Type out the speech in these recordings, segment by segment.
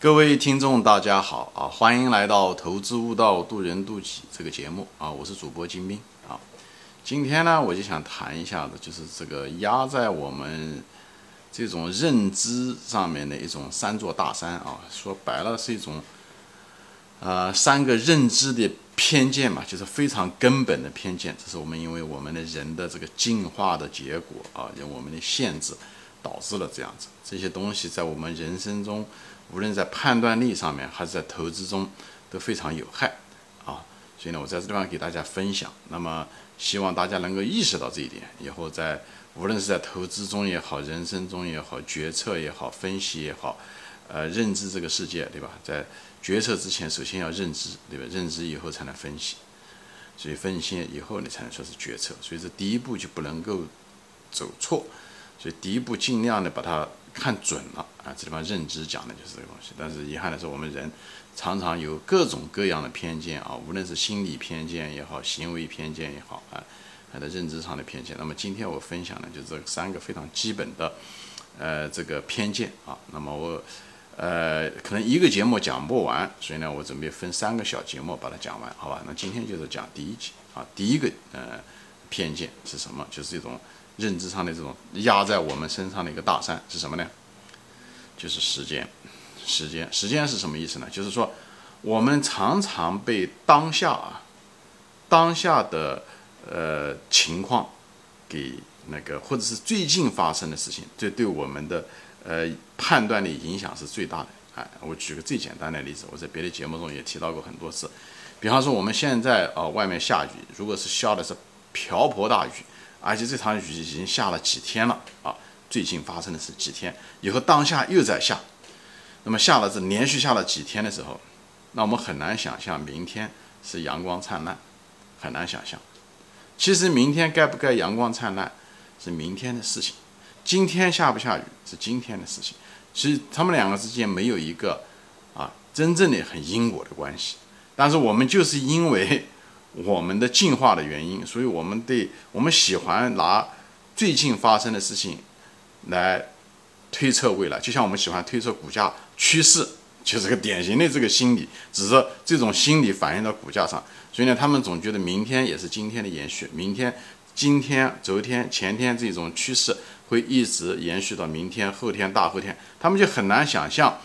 各位听众，大家好啊！欢迎来到《投资悟道，渡人渡己》这个节目啊！我是主播金兵啊。今天呢，我就想谈一下子，就是这个压在我们这种认知上面的一种三座大山啊。说白了，是一种呃三个认知的偏见嘛，就是非常根本的偏见。这是我们因为我们的人的这个进化的结果啊，因为我们的限制导致了这样子。这些东西在我们人生中。无论在判断力上面，还是在投资中，都非常有害啊！所以呢，我在这地方给大家分享。那么，希望大家能够意识到这一点，以后在无论是在投资中也好，人生中也好，决策也好，分析也好，呃，认知这个世界，对吧？在决策之前，首先要认知，对吧？认知以后才能分析，所以分析以后你，才能说是决策。所以这第一步就不能够走错，所以第一步尽量的把它。看准了啊！这地方认知讲的就是这个东西。但是遗憾的是，我们人常常有各种各样的偏见啊，无论是心理偏见也好，行为偏见也好啊，还有认知上的偏见。那么今天我分享的就是这三个非常基本的呃这个偏见啊。那么我呃可能一个节目讲不完，所以呢，我准备分三个小节目把它讲完，好吧？那今天就是讲第一集啊，第一个呃偏见是什么？就是这种。认知上的这种压在我们身上的一个大山是什么呢？就是时间，时间，时间是什么意思呢？就是说，我们常常被当下啊，当下的呃情况给那个，或者是最近发生的事情，这对我们的呃判断的影响是最大的。哎，我举个最简单的例子，我在别的节目中也提到过很多次，比方说我们现在啊外面下雨，如果是下的是瓢泼大雨。而且这场雨已经下了几天了啊！最近发生的是几天，以后当下又在下，那么下了这连续下了几天的时候，那我们很难想象明天是阳光灿烂，很难想象。其实明天该不该阳光灿烂是明天的事情，今天下不下雨是今天的事情。其实他们两个之间没有一个啊真正的很因果的关系，但是我们就是因为。我们的进化的原因，所以我们对我们喜欢拿最近发生的事情来推测未来，就像我们喜欢推测股价趋势，就是个典型的这个心理，只是这种心理反映到股价上。所以呢，他们总觉得明天也是今天的延续，明天、今天、昨天、前天这种趋势会一直延续到明天、后天、大后天，他们就很难想象，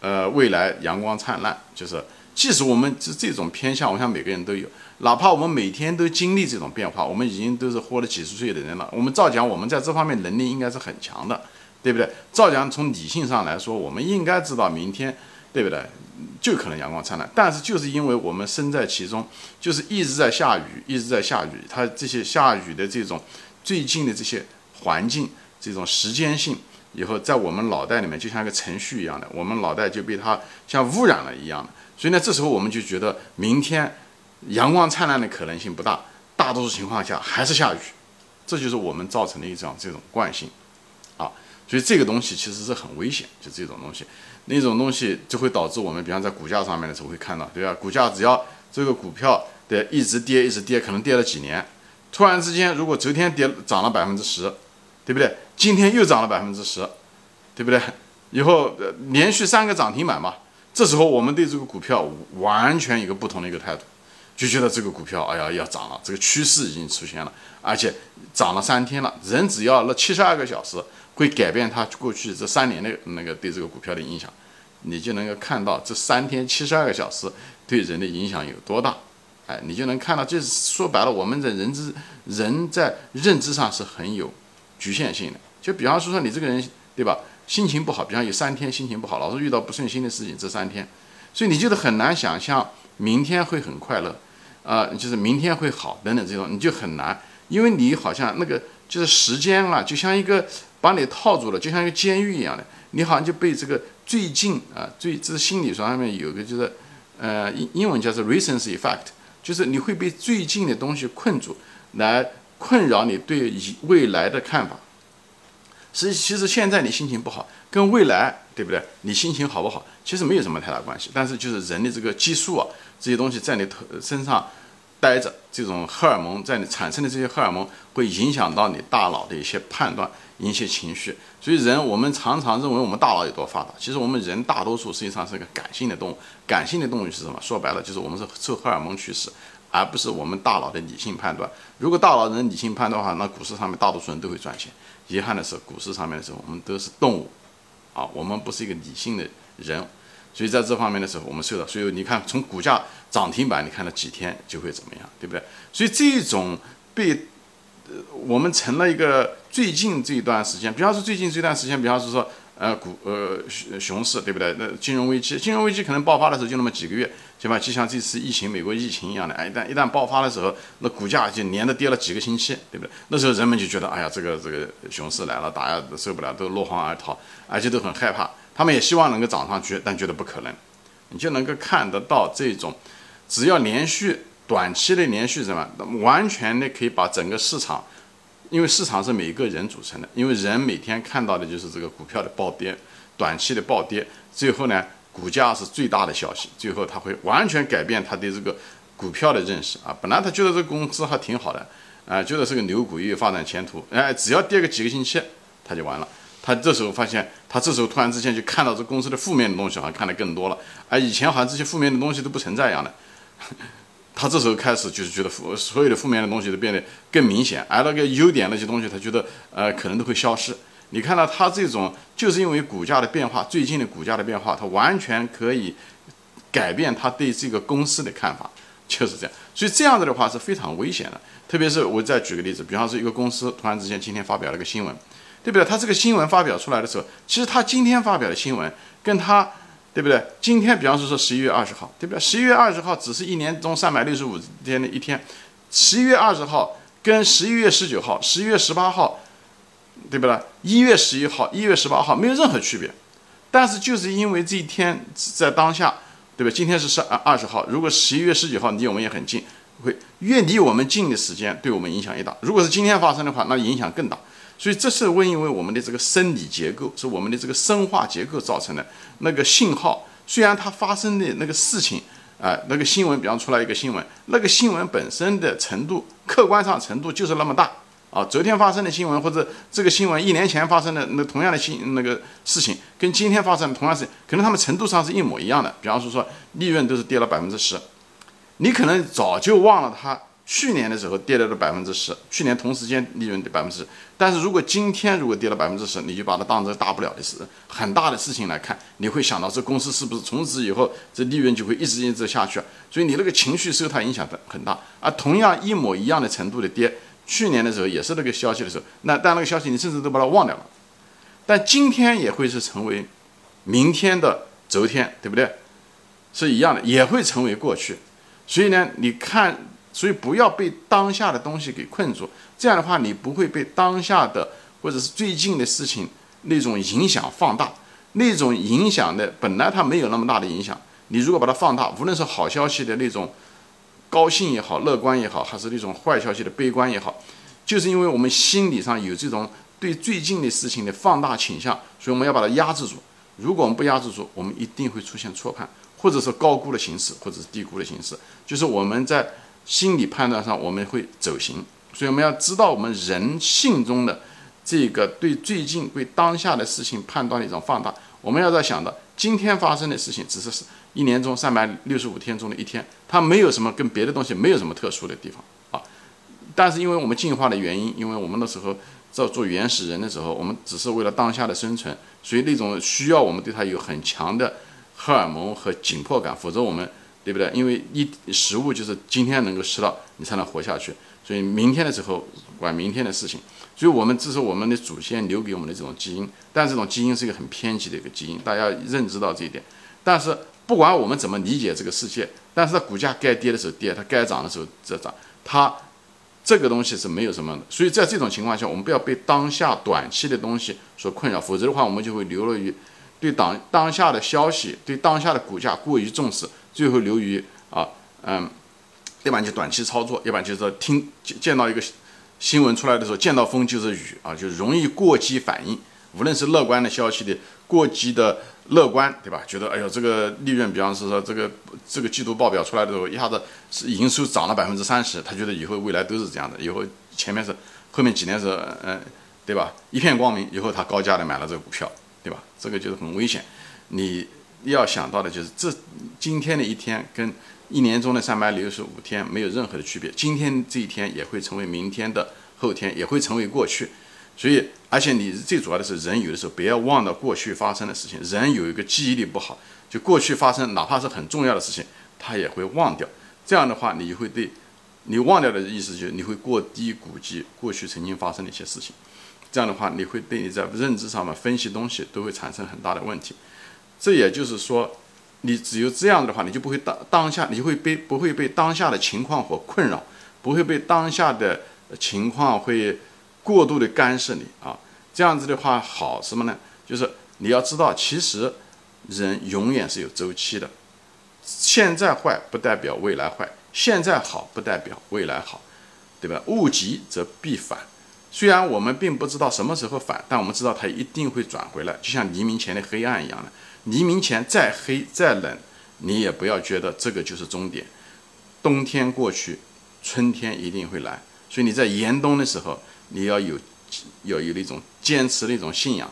呃，未来阳光灿烂，就是。即使我们这这种偏向，我想每个人都有。哪怕我们每天都经历这种变化，我们已经都是活了几十岁的人了，我们照讲，我们在这方面能力应该是很强的，对不对？照讲，从理性上来说，我们应该知道明天，对不对？就可能阳光灿烂。但是就是因为我们身在其中，就是一直在下雨，一直在下雨，它这些下雨的这种最近的这些环境，这种时间性，以后在我们脑袋里面就像一个程序一样的，我们脑袋就被它像污染了一样的。所以呢，这时候我们就觉得明天阳光灿烂的可能性不大，大多数情况下还是下雨，这就是我们造成的一种这种惯性啊。所以这个东西其实是很危险，就这种东西，那种东西就会导致我们，比方在股价上面的时候会看到，对吧？股价只要这个股票的一直跌，一直跌，可能跌了几年，突然之间如果昨天跌涨了百分之十，对不对？今天又涨了百分之十，对不对？以后呃连续三个涨停板嘛。这时候我们对这个股票完全一个不同的一个态度，就觉得这个股票哎呀要涨了，这个趋势已经出现了，而且涨了三天了。人只要那七十二个小时会改变他过去这三年的那个对这个股票的影响，你就能够看到这三天七十二个小时对人的影响有多大。哎，你就能看到，就是说白了，我们的人知人在认知上是很有局限性的。就比方说说你这个人，对吧？心情不好，比方有三天心情不好，老是遇到不顺心的事情，这三天，所以你就是很难想象明天会很快乐，啊，就是明天会好等等这种，你就很难，因为你好像那个就是时间啊，就像一个把你套住了，就像一个监狱一样的，你好像就被这个最近啊，最这是心理学上面有个就是，呃，英英文叫做 recency effect，就是你会被最近的东西困住，来困扰你对以未来的看法。实其实现在你心情不好，跟未来对不对？你心情好不好，其实没有什么太大关系。但是就是人的这个激素啊，这些东西在你头身上待着，这种荷尔蒙在你产生的这些荷尔蒙会影响到你大脑的一些判断、一些情绪。所以人我们常常认为我们大脑有多发达，其实我们人大多数实际上是个感性的动物。感性的动物是什么？说白了就是我们是受荷尔蒙驱使，而不是我们大脑的理性判断。如果大脑能理性判断的话，那股市上面大多数人都会赚钱。遗憾的是，股市上面的时候我们都是动物，啊，我们不是一个理性的人。所以在这方面的时候，我们受到，所以你看，从股价涨停板，你看了几天就会怎么样，对不对？所以这种被，呃，我们成了一个最近这一段时间，比方说最近这段时间，比方说，呃，股呃熊熊市，对不对？那金融危机，金融危机可能爆发的时候就那么几个月，对吧？就像这次疫情，美国疫情一样的，哎，一旦一旦爆发的时候，那股价就连着跌了几个星期，对不对？那时候人们就觉得，哎呀，这个这个熊市来了，大家都受不了，都落荒而逃，而且都很害怕。他们也希望能够涨上去，但觉得不可能。你就能够看得到这种，只要连续短期的连续什么，完全的可以把整个市场，因为市场是每个人组成的，因为人每天看到的就是这个股票的暴跌，短期的暴跌，最后呢，股价是最大的消息，最后他会完全改变他对这个股票的认识啊。本来他觉得这个公司还挺好的，啊，觉得是个牛股，也有发展前途，哎，只要跌个几个星期，他就完了。他这时候发现，他这时候突然之间就看到这公司的负面的东西，好像看得更多了。而以前好像这些负面的东西都不存在一样的。他这时候开始就是觉得负所有的负面的东西都变得更明显，而那个优点那些东西，他觉得呃可能都会消失。你看到他这种，就是因为股价的变化，最近的股价的变化，他完全可以改变他对这个公司的看法，就是这样。所以这样子的话是非常危险的。特别是我再举个例子，比方说一个公司突然之间今天发表了个新闻。对不对？他这个新闻发表出来的时候，其实他今天发表的新闻，跟他，对不对？今天，比方说说十一月二十号，对不对？十一月二十号只是一年中三百六十五天的一天，十一月二十号跟十一月十九号、十一月十八号，对不对？一月十一号、一月十八号没有任何区别，但是就是因为这一天在当下，对吧？今天是十二二十号，如果十一月十九号离我们也很近，会越离我们近的时间对我们影响越大。如果是今天发生的话，那影响更大。所以这是因为我们的这个生理结构，是我们的这个生化结构造成的。那个信号虽然它发生的那个事情，啊，那个新闻，比方出来一个新闻，那个新闻本身的程度，客观上程度就是那么大啊。昨天发生的新闻，或者这个新闻一年前发生的那同样的新那个事情，跟今天发生的同样事情，可能他们程度上是一模一样的。比方说说利润都是跌了百分之十，你可能早就忘了它。去年的时候跌了百分之十，去年同时间利润的百分之十。但是如果今天如果跌了百分之十，你就把它当成大不了的事，很大的事情来看，你会想到这公司是不是从此以后这利润就会一直一直下去？所以你那个情绪受它影响的很大。而同样一模一样的程度的跌，去年的时候也是那个消息的时候，那但那个消息你甚至都把它忘掉了。但今天也会是成为明天的昨天，对不对？是一样的，也会成为过去。所以呢，你看。所以不要被当下的东西给困住，这样的话你不会被当下的或者是最近的事情那种影响放大，那种影响的本来它没有那么大的影响，你如果把它放大，无论是好消息的那种高兴也好、乐观也好，还是那种坏消息的悲观也好，就是因为我们心理上有这种对最近的事情的放大倾向，所以我们要把它压制住。如果我们不压制住，我们一定会出现错判，或者是高估的形式，或者是低估的形式，就是我们在。心理判断上我们会走形，所以我们要知道我们人性中的这个对最近对当下的事情判断的一种放大。我们要在想到今天发生的事情只是是一年中三百六十五天中的一天，它没有什么跟别的东西没有什么特殊的地方啊。但是因为我们进化的原因，因为我们那时候在做原始人的时候，我们只是为了当下的生存，所以那种需要我们对它有很强的荷尔蒙和紧迫感，否则我们。对不对？因为一食物就是今天能够吃到，你才能活下去。所以明天的时候管明天的事情。所以我们这是我们的祖先留给我们的这种基因，但这种基因是一个很偏激的一个基因，大家认知到这一点。但是不管我们怎么理解这个世界，但是它股价该跌的时候跌，它该涨的时候再涨，它这个东西是没有什么的。所以在这种情况下，我们不要被当下短期的东西所困扰，否则的话，我们就会流落于对当当下的消息、对当下的股价过于重视。最后流于啊，嗯，要不然就短期操作，要不然就是说听见到一个新闻出来的时候，见到风就是雨啊，就容易过激反应。无论是乐观的消息的过激的乐观，对吧？觉得哎呦，这个利润，比方是说这个这个季度报表出来的时候，一下子是营收涨了百分之三十，他觉得以后未来都是这样的，以后前面是后面几年是嗯，对吧？一片光明，以后他高价的买了这个股票，对吧？这个就是很危险。你要想到的就是这今天的一天跟一年中的三百六十五天没有任何的区别，今天这一天也会成为明天的后天，也会成为过去。所以，而且你最主要的是，人有的时候不要忘了过去发生的事情。人有一个记忆力不好，就过去发生哪怕是很重要的事情，他也会忘掉。这样的话，你会对，你忘掉的意思就是你会过低估计过去曾经发生的一些事情。这样的话，你会对你在认知上面分析东西都会产生很大的问题。这也就是说，你只有这样的话，你就不会当当下，你会被不会被当下的情况所困扰，不会被当下的情况会。过度的干涉你啊，这样子的话好什么呢？就是你要知道，其实人永远是有周期的，现在坏不代表未来坏，现在好不代表未来好，对吧？物极则必反。虽然我们并不知道什么时候反，但我们知道它一定会转回来，就像黎明前的黑暗一样的。黎明前再黑再冷，你也不要觉得这个就是终点。冬天过去，春天一定会来。所以你在严冬的时候。你要有，要有那种坚持那种信仰，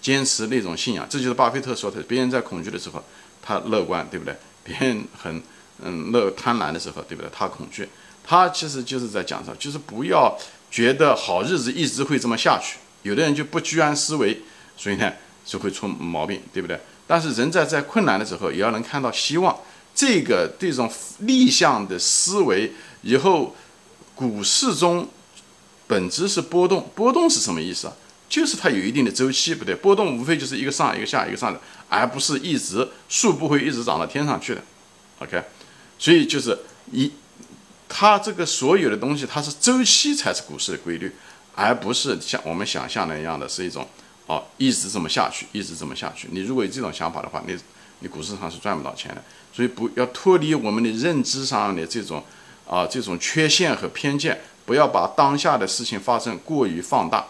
坚持那种信仰，这就是巴菲特说的。别人在恐惧的时候，他乐观，对不对？别人很嗯乐贪婪的时候，对不对？他恐惧。他其实就是在讲啥，就是不要觉得好日子一直会这么下去。有的人就不居安思危，所以呢就会出毛病，对不对？但是人在在困难的时候，也要能看到希望。这个这种逆向的思维，以后股市中。本质是波动，波动是什么意思啊？就是它有一定的周期，不对？波动无非就是一个上一个下一个上的，而不是一直树不会一直长到天上去的。OK，所以就是一，它这个所有的东西，它是周期才是股市的规律，而不是像我们想象的一样的是一种哦，一直这么下去，一直这么下去。你如果有这种想法的话，你你股市上是赚不到钱的。所以不要脱离我们的认知上的这种啊这种缺陷和偏见。不要把当下的事情发生过于放大，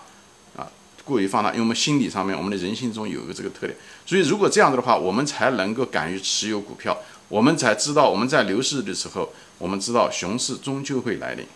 过于放大，因为我们心理上面，我们的人性中有一个这个特点，所以如果这样子的话，我们才能够敢于持有股票，我们才知道我们在牛市的时候，我们知道熊市终究会来临，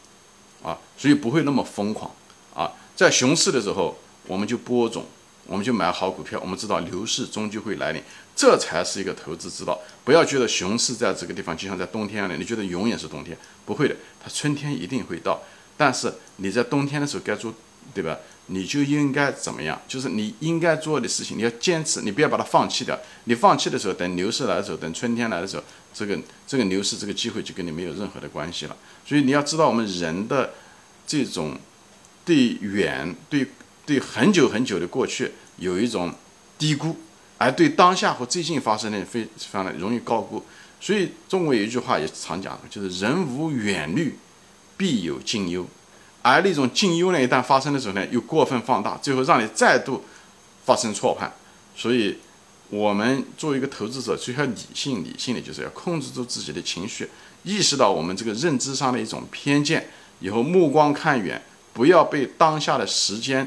啊，所以不会那么疯狂，啊，在熊市的时候，我们就播种，我们就买好股票，我们知道牛市终究会来临，这才是一个投资之道。不要觉得熊市在这个地方就像在冬天一样，你觉得永远是冬天，不会的，它春天一定会到。但是你在冬天的时候该做，对吧？你就应该怎么样？就是你应该做的事情，你要坚持，你不要把它放弃掉。你放弃的时候，等牛市来的时候，等春天来的时候，这个这个牛市这个机会就跟你没有任何的关系了。所以你要知道，我们人的这种对远、对对很久很久的过去有一种低估，而对当下和最近发生的非常的容易高估。所以中国有一句话也常讲，就是“人无远虑”。必有近忧，而那种近忧呢，一旦发生的时候呢，又过分放大，最后让你再度发生错判。所以，我们作为一个投资者，最要理性，理性的就是要控制住自己的情绪，意识到我们这个认知上的一种偏见，以后目光看远，不要被当下的时间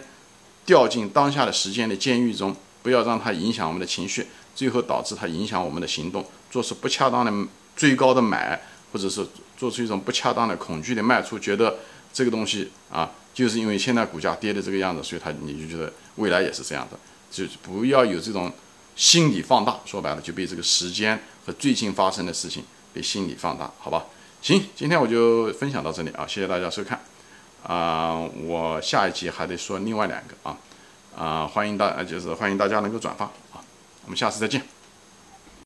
掉进当下的时间的监狱中，不要让它影响我们的情绪，最后导致它影响我们的行动，做出不恰当的追高的买。或者。是做出一种不恰当的恐惧的卖出，觉得这个东西啊，就是因为现在股价跌的这个样子，所以他你就觉得未来也是这样的，就不要有这种心理放大。说白了，就被这个时间和最近发生的事情被心理放大，好吧？行，今天我就分享到这里啊，谢谢大家收看啊，我下一集还得说另外两个啊啊，欢迎大就是欢迎大家能够转发啊，我们下次再见。